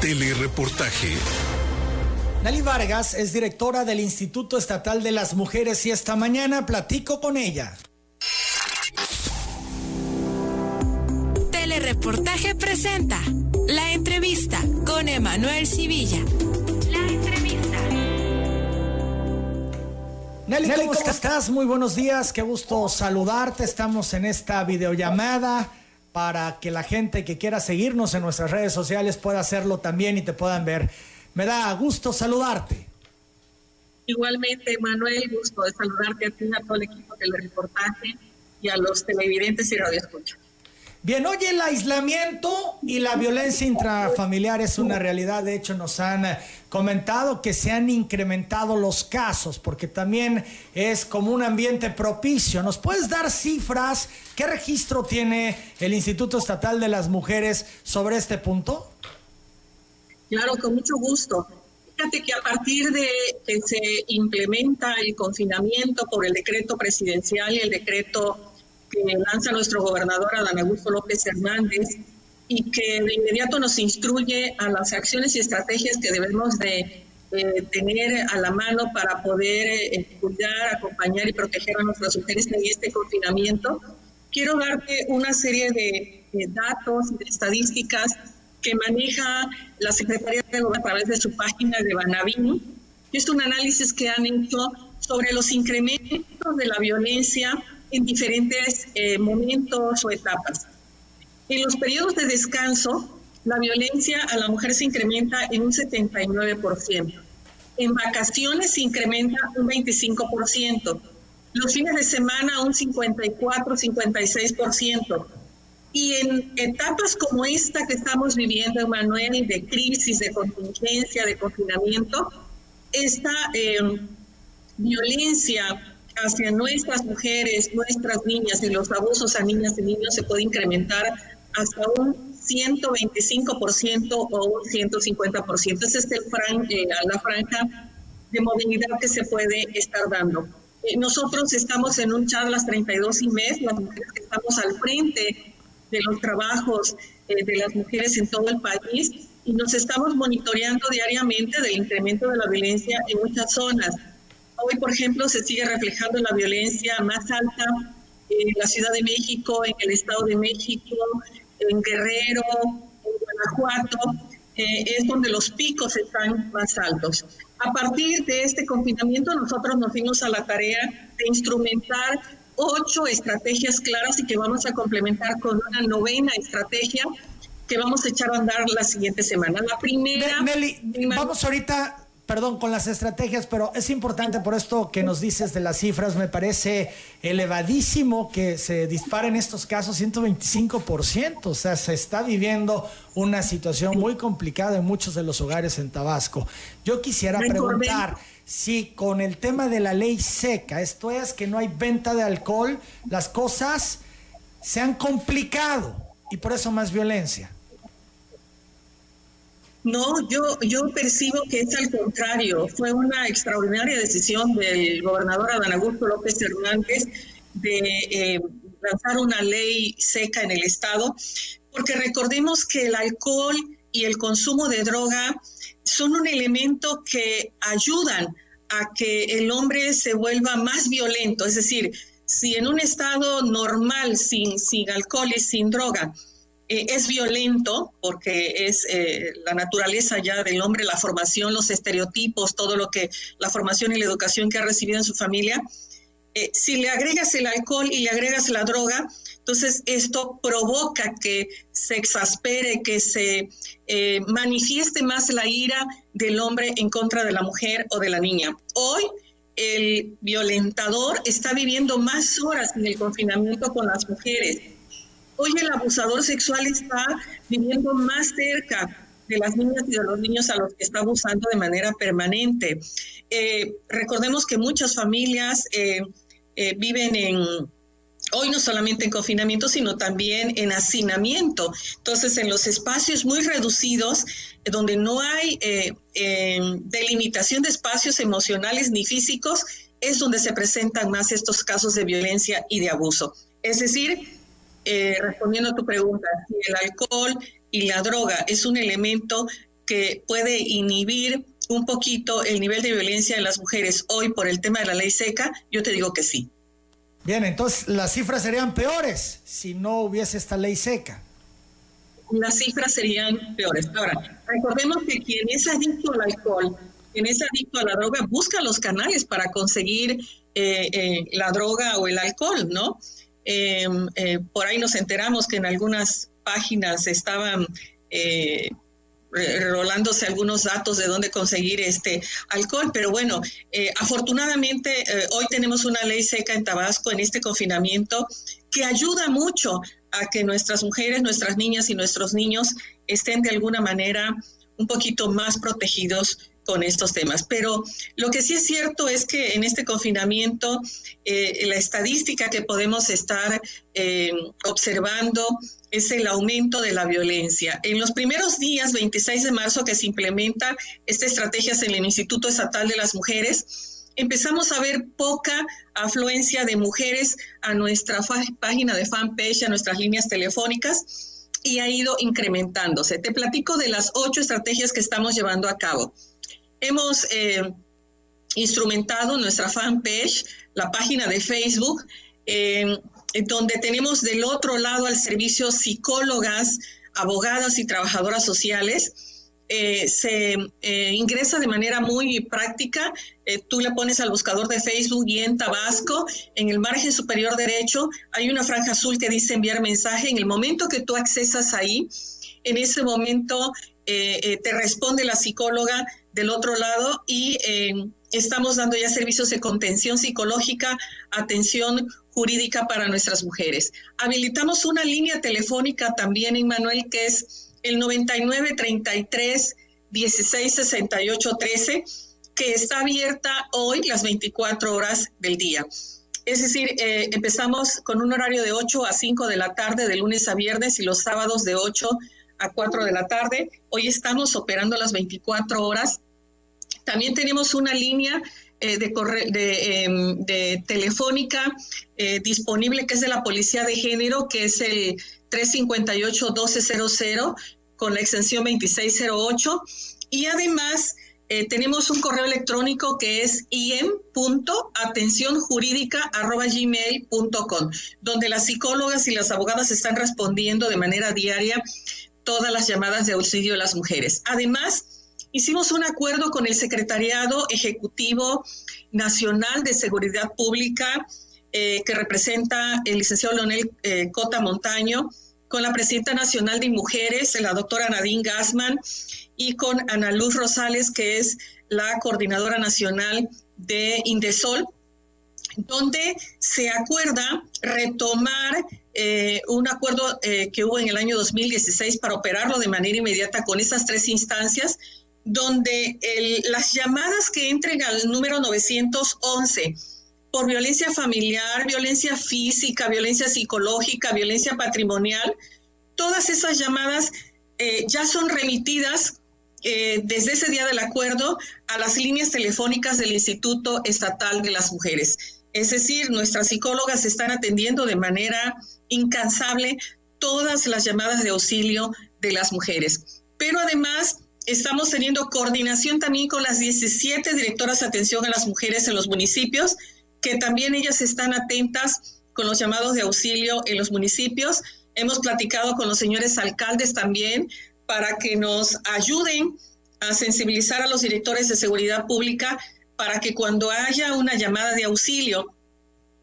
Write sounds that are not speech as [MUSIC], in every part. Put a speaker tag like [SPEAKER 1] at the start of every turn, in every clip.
[SPEAKER 1] Telereportaje.
[SPEAKER 2] Nali Vargas es directora del Instituto Estatal de las Mujeres y esta mañana platico con ella.
[SPEAKER 3] Telereportaje presenta la entrevista con Emanuel Civilla. La entrevista.
[SPEAKER 2] Nelly, ¿cómo, estás? Muy buenos días, qué gusto saludarte. Estamos en esta videollamada para que la gente que quiera seguirnos en nuestras redes sociales pueda hacerlo también y te puedan ver. Me da gusto saludarte.
[SPEAKER 4] Igualmente, Manuel, gusto de saludarte a ti, a todo el equipo del reportaje y a los televidentes y radioescuchas.
[SPEAKER 2] Bien, hoy el aislamiento y la violencia intrafamiliar es una realidad. De hecho, nos han comentado que se han incrementado los casos porque también es como un ambiente propicio. ¿Nos puedes dar cifras? ¿Qué registro tiene el Instituto Estatal de las Mujeres sobre este punto?
[SPEAKER 4] Claro, con mucho gusto. Fíjate que a partir de que se implementa el confinamiento por el decreto presidencial y el decreto que lanza nuestro gobernador Adán Augusto López Hernández y que de inmediato nos instruye a las acciones y estrategias que debemos de tener a la mano para poder eh, cuidar, acompañar y proteger a nuestras mujeres en este confinamiento. Quiero darte una serie de, datos y de estadísticas que maneja la Secretaría de Gobierno a través de su página de Banabini. Es un análisis que han hecho sobre los incrementos de la violencia en diferentes eh, momentos o etapas. En los periodos de descanso, la violencia a la mujer se incrementa en un 79%. En vacaciones se incrementa un 25%. Los fines de semana un 54, 56%. Y en etapas como esta que estamos viviendo, Emanuel, de crisis, de contingencia, de confinamiento, esta eh, violencia hacia nuestras mujeres, nuestras niñas y los abusos a niñas y niños se puede incrementar hasta un 125% o un 150%. Esa es el fran, eh, la franja de movilidad que se puede estar dando. Eh, nosotros estamos en un charlas 32 y mes, las mujeres que estamos al frente de los trabajos eh, de las mujeres en todo el país y nos estamos monitoreando diariamente del incremento de la violencia en muchas zonas. Hoy, por ejemplo, se sigue reflejando la violencia más alta en la Ciudad de México, en el Estado de México, en Guerrero, en Guanajuato, eh, es donde los picos están más altos. A partir de este confinamiento, nosotros nos dimos a la tarea de instrumentar ocho estrategias claras y que vamos a complementar con una novena estrategia que vamos a echar a andar la siguiente semana. La primera...
[SPEAKER 2] Nelly, vamos ahorita perdón, con las estrategias, pero es importante por esto que nos dices de las cifras, me parece elevadísimo que se disparen estos casos 125%, o sea, se está viviendo una situación muy complicada en muchos de los hogares en Tabasco. Yo quisiera preguntar si con el tema de la ley seca, esto es que no hay venta de alcohol, las cosas se han complicado y por eso más violencia.
[SPEAKER 4] No, yo, yo percibo que es al contrario. Fue una extraordinaria decisión del gobernador Adán Augusto López Hernández de eh, lanzar una ley seca en el Estado, porque recordemos que el alcohol y el consumo de droga son un elemento que ayudan a que el hombre se vuelva más violento. Es decir, si en un estado normal, sin, sin alcohol y sin droga, eh, es violento porque es eh, la naturaleza ya del hombre, la formación, los estereotipos, todo lo que la formación y la educación que ha recibido en su familia. Eh, si le agregas el alcohol y le agregas la droga, entonces esto provoca que se exaspere, que se manifieste más la ira del hombre en contra de la mujer o de la niña. Hoy el violentador está viviendo más horas en el confinamiento con las mujeres Hoy el abusador sexual está viviendo más cerca de las niñas y de los niños a los que está abusando de manera permanente. Eh, recordemos que muchas familias eh, eh, viven en, hoy no solamente en confinamiento, sino también en hacinamiento. Entonces, en los espacios muy reducidos, donde no hay delimitación de espacios emocionales ni físicos, es donde se presentan más estos casos de violencia y de abuso. Es decir, eh, respondiendo a tu pregunta, si el alcohol y la droga es un elemento que puede inhibir un poquito el nivel de violencia en las mujeres hoy por el tema de la ley seca, yo te digo que sí.
[SPEAKER 2] Bien, entonces las cifras serían peores si no hubiese esta ley seca.
[SPEAKER 4] Las cifras serían peores. Ahora, recordemos que quien es adicto al alcohol, quien es adicto a la droga, busca los canales para conseguir eh, eh, la droga o el alcohol, ¿no? Em, eh, por ahí nos enteramos que en algunas páginas estaban rolándose algunos datos de dónde conseguir este alcohol, pero bueno, afortunadamente hoy tenemos una ley seca en Tabasco en este confinamiento que ayuda mucho a que nuestras mujeres, nuestras niñas y nuestros niños estén de alguna manera un poquito más protegidos con estos temas. Pero lo que sí es cierto es que en este confinamiento, eh, la estadística que podemos estar eh, observando es el aumento de la violencia. En los primeros días, 26 de marzo, que se implementa esta estrategia en el Instituto Estatal de las Mujeres, empezamos a ver poca afluencia de mujeres a nuestra página de fanpage, a nuestras líneas telefónicas y ha ido incrementándose. Te platico de las ocho estrategias que estamos llevando a cabo. Hemos eh, instrumentado nuestra fanpage, la página de Facebook, donde tenemos del otro lado al servicio psicólogas, abogadas y trabajadoras sociales. Eh, se eh, ingresa de manera muy práctica. tú le pones al buscador de Facebook y en Tabasco, en el margen superior derecho, hay una franja azul que dice enviar mensaje. En el momento que tú accesas ahí, en ese momento te responde la psicóloga del otro lado y eh, estamos dando ya servicios de contención psicológica, atención jurídica para nuestras mujeres. Habilitamos una línea telefónica también, Manuel, que es el 9933 1668 13, que está abierta hoy las 24 horas del día. Es decir, eh, empezamos con un horario de 8 a 5 de la tarde, de lunes a viernes, y los sábados de 8 a 4 de la tarde. Hoy estamos operando las 24 horas también tenemos una línea eh, de, em, de, telefónica eh, disponible que es de la Policía de Género, que es el 358-1200 con la extensión 2608. Y además eh, tenemos un correo electrónico que es iem.atencionjurídica.gmail.com, donde las psicólogas y las abogadas están respondiendo de manera diaria todas las llamadas de auxilio de las mujeres. Además, hicimos un acuerdo con el Secretariado Ejecutivo Nacional de Seguridad Pública, eh, que representa el licenciado Leonel eh, Cota Montaño, con la presidenta nacional de mujeres, la doctora Nadine Gassman, y con Ana Luz Rosales, que es la coordinadora nacional de Indesol, donde se acuerda retomar eh, un acuerdo que hubo en el año 2016 para operarlo de manera inmediata con esas tres instancias donde las llamadas que entren al número 911 por violencia familiar, violencia física, violencia psicológica, violencia patrimonial, todas esas llamadas eh, ya son remitidas eh, desde ese día del acuerdo a las líneas telefónicas del Instituto Estatal de las Mujeres. Es decir, nuestras psicólogas están atendiendo de manera incansable todas las llamadas de auxilio de las mujeres. Pero además, estamos teniendo coordinación también con las 17 directoras de atención a las mujeres en los municipios, que también ellas están atentas con los llamados de auxilio en los municipios. Hemos platicado con los señores alcaldes también para que nos ayuden a sensibilizar a los directores de seguridad pública para que cuando haya una llamada de auxilio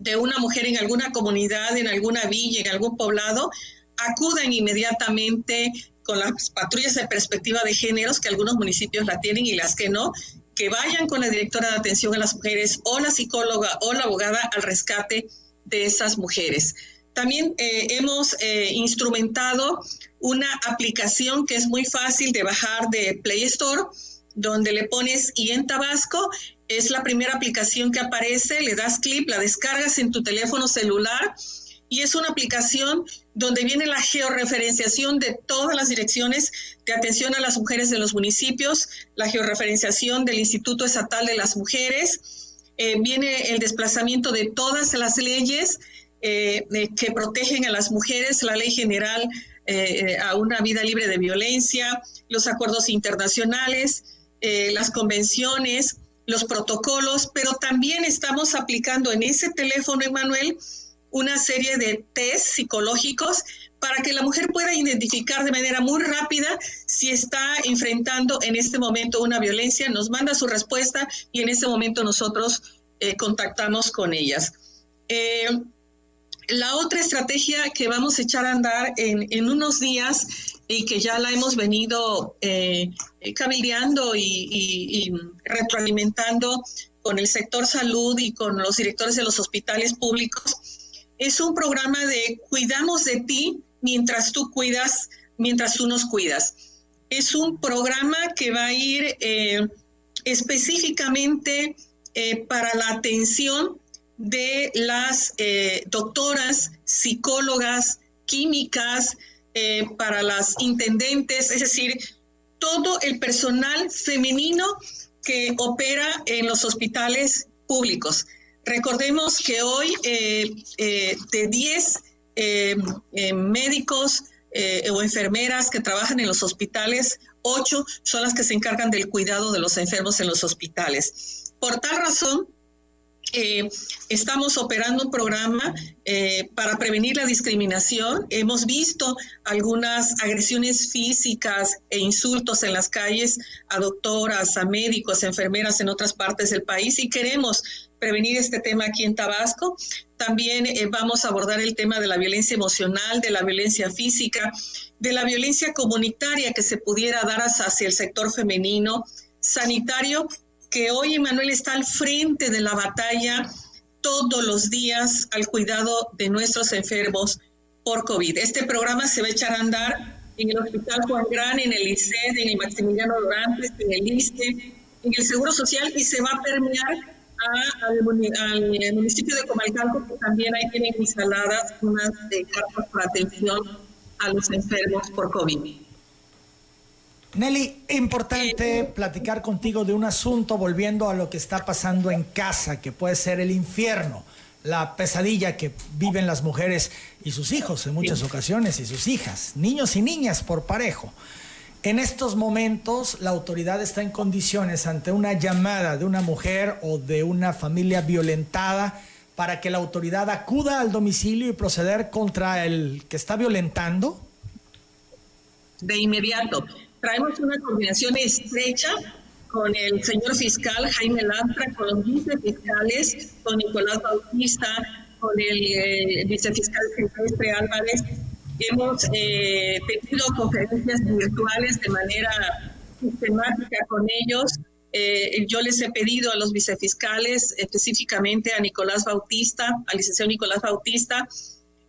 [SPEAKER 4] de una mujer en alguna comunidad, en alguna villa, en algún poblado, acudan inmediatamente con las patrullas de perspectiva de géneros, que algunos municipios la tienen y las que no, que vayan con la directora de atención a las mujeres o la psicóloga o la abogada al rescate de esas mujeres. También eh, hemos eh, instrumentado una aplicación que es muy fácil de bajar de Play Store, donde le pones y en Tabasco es la primera aplicación que aparece, le das clic, la descargas en tu teléfono celular y es una aplicación donde viene la georreferenciación de todas las direcciones de atención a las mujeres de los municipios, la georreferenciación del Instituto Estatal de las Mujeres, eh, viene el desplazamiento de todas las leyes eh, que protegen a las mujeres, la Ley General a una vida libre de violencia, los acuerdos internacionales, las convenciones, los protocolos, pero también estamos aplicando en ese teléfono, Emanuel, una serie de test psicológicos para que la mujer pueda identificar de manera muy rápida si está enfrentando en este momento una violencia, nos manda su respuesta y en ese momento nosotros eh, contactamos con ellas. Eh, la otra estrategia que vamos a echar a andar en, unos días y que ya la hemos venido eh, cabildeando y retroalimentando con el sector salud y con los directores de los hospitales públicos, es un programa de cuidamos de ti mientras tú cuidas, mientras tú nos cuidas. Es un programa que va a ir eh, específicamente eh, para la atención de las eh, doctoras, psicólogas, químicas, para las intendentes, es decir, todo el personal femenino que opera en los hospitales públicos. Recordemos que hoy de 10 eh, eh, médicos eh, o enfermeras que trabajan en los hospitales, ocho son las que se encargan del cuidado de los enfermos en los hospitales. Por tal razón, estamos operando un programa para prevenir la discriminación. Hemos visto algunas agresiones físicas e insultos en las calles a doctoras, a médicos, a enfermeras en otras partes del país y queremos prevenir este tema aquí en Tabasco. También eh, vamos a abordar el tema de la violencia emocional, de la violencia física, de la violencia comunitaria que se pudiera dar hacia el sector femenino, sanitario, que hoy Emanuel está al frente de la batalla todos los días al cuidado de nuestros enfermos por COVID. Este programa se va a echar a andar en el Hospital Juan Gran, en el ICED, en el Maximiliano Dorantes, en el ISTE, en el Seguro Social y se va a permear al, municipio de Comalcalco, que también ahí tienen instaladas unas de carpas para atención a los enfermos por COVID.
[SPEAKER 2] Nelly, importante platicar contigo de un asunto volviendo a lo que está pasando en casa, que puede ser el infierno, la pesadilla que viven las mujeres y sus hijos en muchas ocasiones y sus hijas, niños y niñas por parejo. En estos momentos la autoridad está en condiciones ante una llamada de una mujer o de una familia violentada para que la autoridad acuda al domicilio y proceder contra el que está violentando?
[SPEAKER 4] De inmediato. Traemos una coordinación estrecha con el señor fiscal Jaime Lastra, con los vicefiscales, con Nicolás Bautista, con el eh, vicefiscal Silvestre Álvarez Hemos eh, tenido conferencias virtuales de manera sistemática con ellos. Eh, yo les he pedido a los vicefiscales, específicamente a Nicolás Bautista, al licenciado Nicolás Bautista,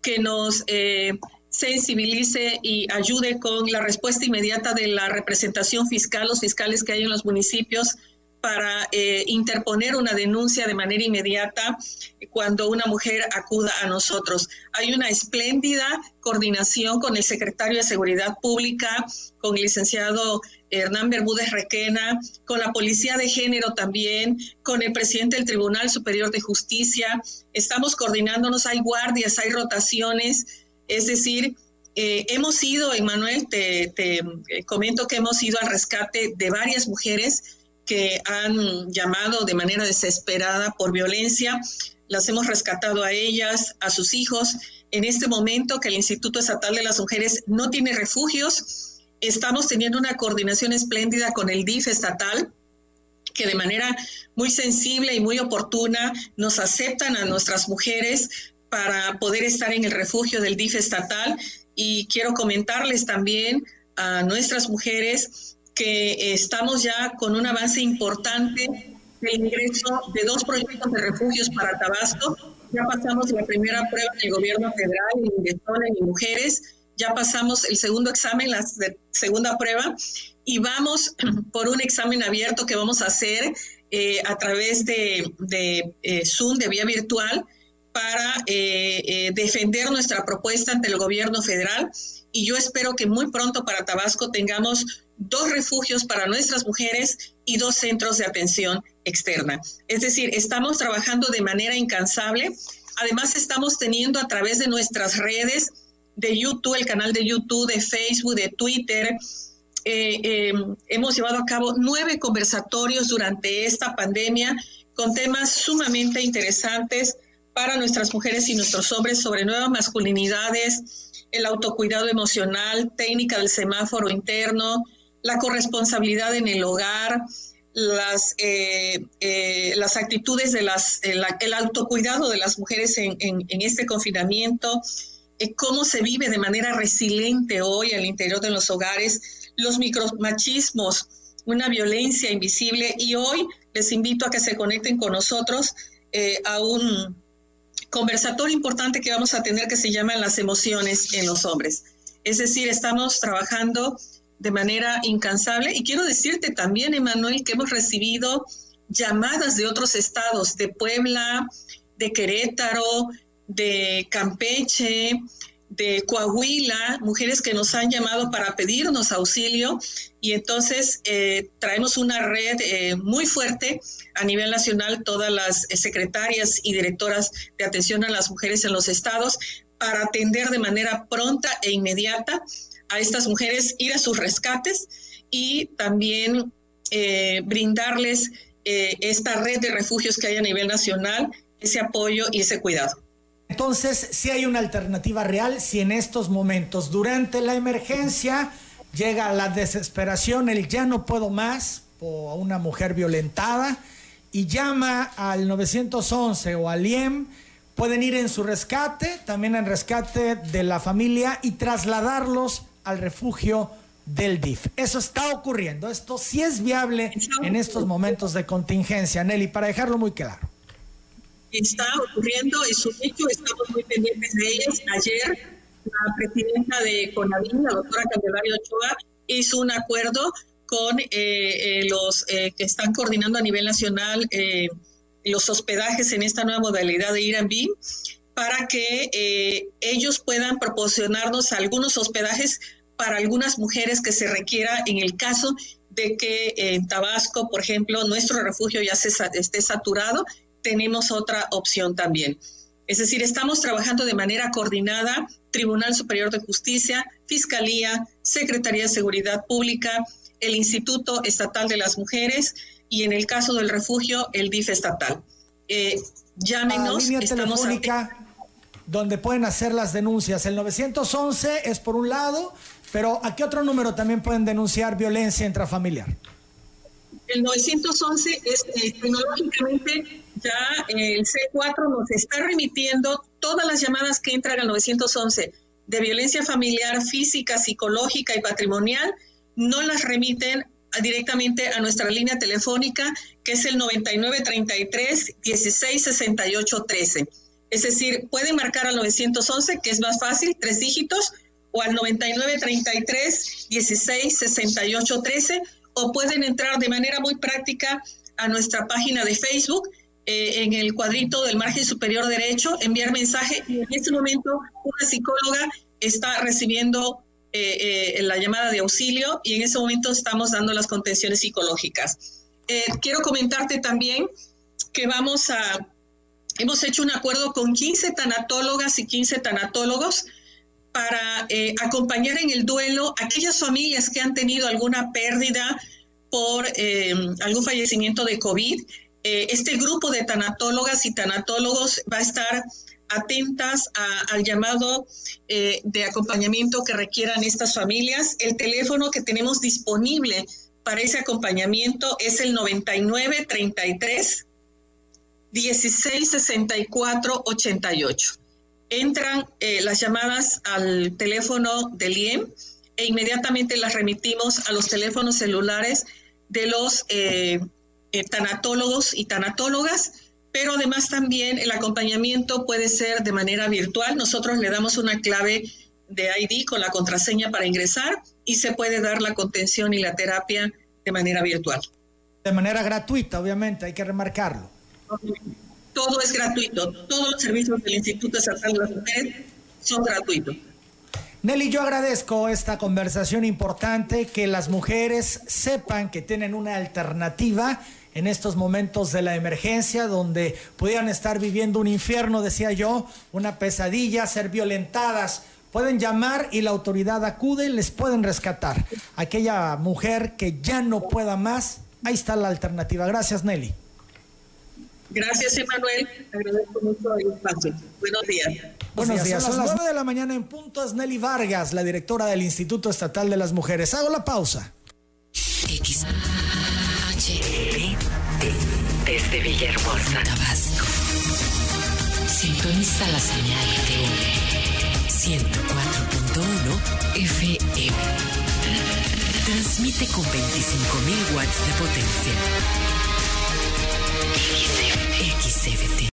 [SPEAKER 4] que nos eh, sensibilice y ayude con la respuesta inmediata de la representación fiscal, los fiscales que hay en los municipios, para eh, interponer una denuncia de manera inmediata cuando una mujer acuda a nosotros. Hay una espléndida coordinación con el secretario de Seguridad Pública, con el licenciado Hernán Bermúdez Requena, con la Policía de Género también, con el presidente del Tribunal Superior de Justicia. Estamos coordinándonos, hay guardias, hay rotaciones, es decir, eh, hemos ido, Emanuel, te, te eh, comento que hemos ido al rescate de varias mujeres que han llamado de manera desesperada por violencia. Las hemos rescatado a ellas, a sus hijos. En este momento que el Instituto Estatal de las Mujeres no tiene refugios, estamos teniendo una coordinación espléndida con el DIF estatal, que de manera muy sensible y muy oportuna nos aceptan a nuestras mujeres para poder estar en el refugio del DIF estatal. Y quiero comentarles también a nuestras mujeres que estamos ya con un avance importante del ingreso de dos proyectos de refugios para Tabasco. Ya pasamos la primera prueba en el gobierno federal en Mujeres, ya pasamos el segundo examen, la segunda prueba, y vamos [CLEARS THROAT] por un examen abierto que vamos a hacer eh, a través de, eh, Zoom, de vía virtual, para eh, defender nuestra propuesta ante el gobierno federal. Y yo espero que muy pronto para Tabasco tengamos dos refugios para nuestras mujeres y dos centros de atención externa. Es decir, estamos trabajando de manera incansable. Además, estamos teniendo a través de nuestras redes de YouTube, el canal de YouTube, de Facebook, de Twitter. Eh, em, hemos llevado a cabo nueve conversatorios durante esta pandemia con temas sumamente interesantes para nuestras mujeres y nuestros hombres sobre nuevas masculinidades, el autocuidado emocional, técnica del semáforo interno, la corresponsabilidad en el hogar, las, eh, eh, las actitudes de las, el, autocuidado de las mujeres en, este confinamiento, eh, cómo se vive de manera resiliente hoy al interior de los hogares, los micromachismos, una violencia invisible. Y hoy les invito a que se conecten con nosotros a un conversatorio importante que vamos a tener que se llama las emociones en los hombres. Es decir, estamos trabajando de manera incansable. Y quiero decirte también, Emanuel, que hemos recibido llamadas de otros estados, de Puebla, de Querétaro, de Campeche, de Coahuila, mujeres que nos han llamado para pedirnos auxilio y entonces eh, traemos una red eh, muy fuerte a nivel nacional, todas las eh, secretarias y directoras de atención a las mujeres en los estados para atender de manera pronta e inmediata a estas mujeres, ir a sus rescates y también brindarles esta red de refugios que hay a nivel nacional, ese apoyo y ese cuidado.
[SPEAKER 2] Entonces, si hay una alternativa real, si en estos momentos, durante la emergencia, llega la desesperación, el ya no puedo más, o a una mujer violentada, y llama al 911 o al IEM, pueden ir en su rescate, también en rescate de la familia y trasladarlos al refugio del DIF. Eso está ocurriendo. Esto sí es viable en estos momentos de contingencia, Nelly, para dejarlo muy claro.
[SPEAKER 4] Está ocurriendo, es un hecho, estamos muy pendientes de ellas. Ayer la presidenta de CONAVIN, la doctora Candelaria Ochoa, hizo un acuerdo con eh, eh, los eh, que están coordinando a nivel nacional los hospedajes en esta nueva modalidad de IRANBIM para que ellos puedan proporcionarnos algunos hospedajes para algunas mujeres que se requiera en el caso de que en Tabasco, por ejemplo, nuestro refugio ya esté saturado, tenemos otra opción también. Es decir, estamos trabajando de manera coordinada, Tribunal Superior de Justicia, Fiscalía, Secretaría de Seguridad Pública, el Instituto Estatal de las Mujeres y en el caso del refugio, el DIF estatal.
[SPEAKER 2] Eh, llámenos. La línea telefónica donde pueden hacer las denuncias. El 911 es por un lado, pero ¿a qué otro número también pueden denunciar violencia intrafamiliar?
[SPEAKER 4] El 911 es eh, tecnológicamente ya el C4 nos está remitiendo todas las llamadas que entran al 911 de violencia familiar, física, psicológica y patrimonial, no las remiten directamente a nuestra línea telefónica que es el 9933 1668 13 es decir, pueden marcar al 911, que es más fácil, tres dígitos, o al 9933 16 68 13, o pueden entrar de manera muy práctica a nuestra página de Facebook, eh, en el cuadrito del margen superior derecho, enviar mensaje. Y en este momento, una psicóloga está recibiendo eh, eh, la llamada de auxilio y en ese momento estamos dando las contenciones psicológicas. quiero comentarte también que vamos a hemos hecho un acuerdo con 15 tanatólogas y 15 tanatólogos para eh, acompañar en el duelo a aquellas familias que han tenido alguna pérdida por eh, algún fallecimiento de COVID. Eh, este grupo de tanatólogas y tanatólogos va a estar atentas al llamado de acompañamiento que requieran estas familias. El teléfono que tenemos disponible para ese acompañamiento es el 9933 166488. Entran eh, las llamadas al teléfono del IEM e inmediatamente las remitimos a los teléfonos celulares de los eh, eh, tanatólogos y tanatólogas, pero además también el acompañamiento puede ser de manera virtual. Nosotros le damos una clave de ID con la contraseña para ingresar y se puede dar la contención y la terapia de manera virtual.
[SPEAKER 2] De manera gratuita, obviamente, hay que remarcarlo.
[SPEAKER 4] Todo es gratuito. Todos los servicios del Instituto Estatal de las Mujeres son gratuitos.
[SPEAKER 2] Nelly, yo agradezco esta conversación importante, que las mujeres sepan que tienen una alternativa en estos momentos de la emergencia, donde pudieran estar viviendo un infierno, decía yo, una pesadilla, ser violentadas Pueden llamar y la autoridad acude, les pueden rescatar. Aquella mujer que ya no pueda más, ahí está la alternativa. Gracias, Nelly.
[SPEAKER 4] Gracias, Emanuel. Agradezco mucho el espacio. Buenos días.
[SPEAKER 2] Buenos días. Son las 9 de la mañana en punto. Es Nelly Vargas, la directora del Instituto Estatal de las Mujeres. Hago la pausa.
[SPEAKER 1] Desde Villahermosa, Tabasco. Sintoniza la señal de 104.1 FM. Transmite con 25.000 watts de potencia. XCBT.